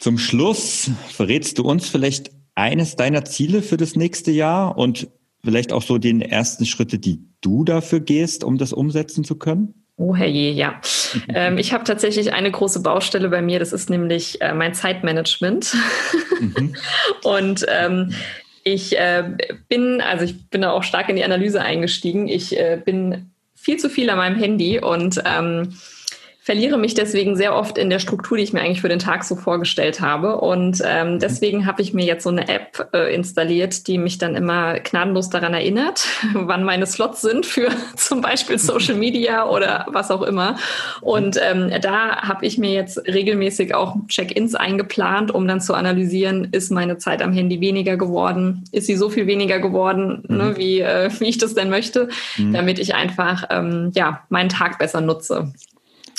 zum Schluss verrätst du uns vielleicht eines deiner Ziele für das nächste Jahr und vielleicht auch so den ersten Schritte, die du dafür gehst, um das umsetzen zu können? Oh herrje, ja. ähm, ich habe tatsächlich eine große Baustelle bei mir, das ist nämlich äh, mein Zeitmanagement. Mhm. Und ähm, ich äh, bin, also ich bin da auch stark in die Analyse eingestiegen. Ich äh, bin viel zu viel an meinem Handy und ähm, verliere mich deswegen sehr oft in der Struktur, die ich mir eigentlich für den Tag so vorgestellt habe. Und ähm, mhm. deswegen habe ich mir jetzt so eine App äh, installiert, die mich dann immer gnadenlos daran erinnert, wann meine Slots sind für zum Beispiel Social Media oder was auch immer. Und ähm, da habe ich mir jetzt regelmäßig auch Check-ins eingeplant, um dann zu analysieren, ist meine Zeit am Handy weniger geworden? Ist sie so viel weniger geworden, ne, mhm. ne, wie, äh, wie ich das denn möchte, mhm. damit ich einfach ähm, ja, meinen Tag besser nutze.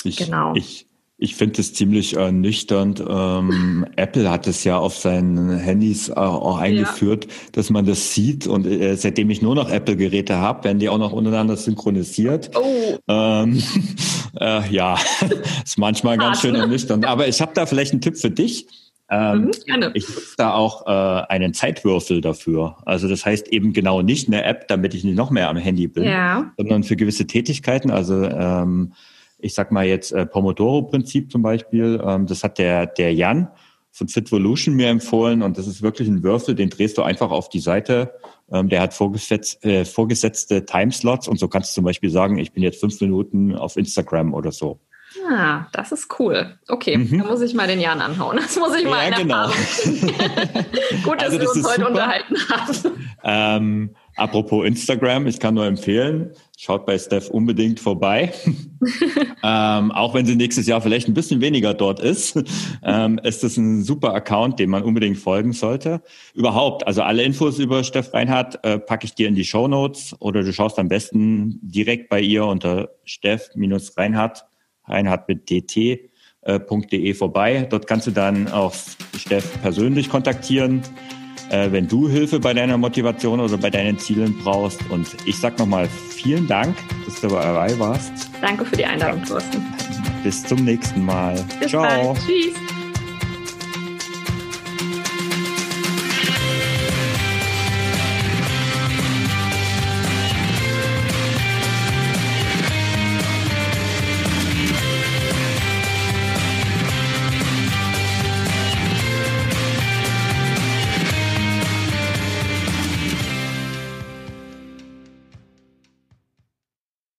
Ich, genau. Ich, ich finde es ziemlich äh, nüchtern. Ähm, Apple hat es ja auf seinen Handys äh, auch eingeführt, ja. dass man das sieht. Und äh, seitdem ich nur noch Apple-Geräte habe, werden die auch noch untereinander synchronisiert. Oh. Ähm, äh, ja, ist manchmal ganz schön ernüchternd. Aber ich habe da vielleicht einen Tipp für dich. Ähm, mhm, ich nutze da auch äh, einen Zeitwürfel dafür. Also das heißt eben genau nicht eine App, damit ich nicht noch mehr am Handy bin, ja. sondern für gewisse Tätigkeiten. Also ähm, ich sag mal jetzt äh, Pomodoro-Prinzip zum Beispiel, ähm, das hat der, der Jan von Fitvolution mir empfohlen und das ist wirklich ein Würfel, den drehst du einfach auf die Seite. Ähm, der hat vorgesetzt, äh, vorgesetzte Timeslots und so kannst du zum Beispiel sagen, ich bin jetzt fünf Minuten auf Instagram oder so. Ah, das ist cool. Okay, mhm. da muss ich mal den Jan anhauen. Das muss ich mal ja, genau. Gut, dass also, wir uns heute super. unterhalten haben. Ähm, apropos Instagram, ich kann nur empfehlen, Schaut bei Steph unbedingt vorbei. ähm, auch wenn sie nächstes Jahr vielleicht ein bisschen weniger dort ist, ähm, ist das ein super Account, dem man unbedingt folgen sollte. Überhaupt, also alle Infos über Steph Reinhardt äh, packe ich dir in die Show Notes oder du schaust am besten direkt bei ihr unter Steff-Reinhardt, Reinhardt mit dt.de äh, vorbei. Dort kannst du dann auch Steff persönlich kontaktieren wenn du Hilfe bei deiner Motivation oder bei deinen Zielen brauchst. Und ich sag nochmal vielen Dank, dass du dabei warst. Danke für die Einladung, Thorsten. Bis zum nächsten Mal. Bis Ciao. Bald. Tschüss.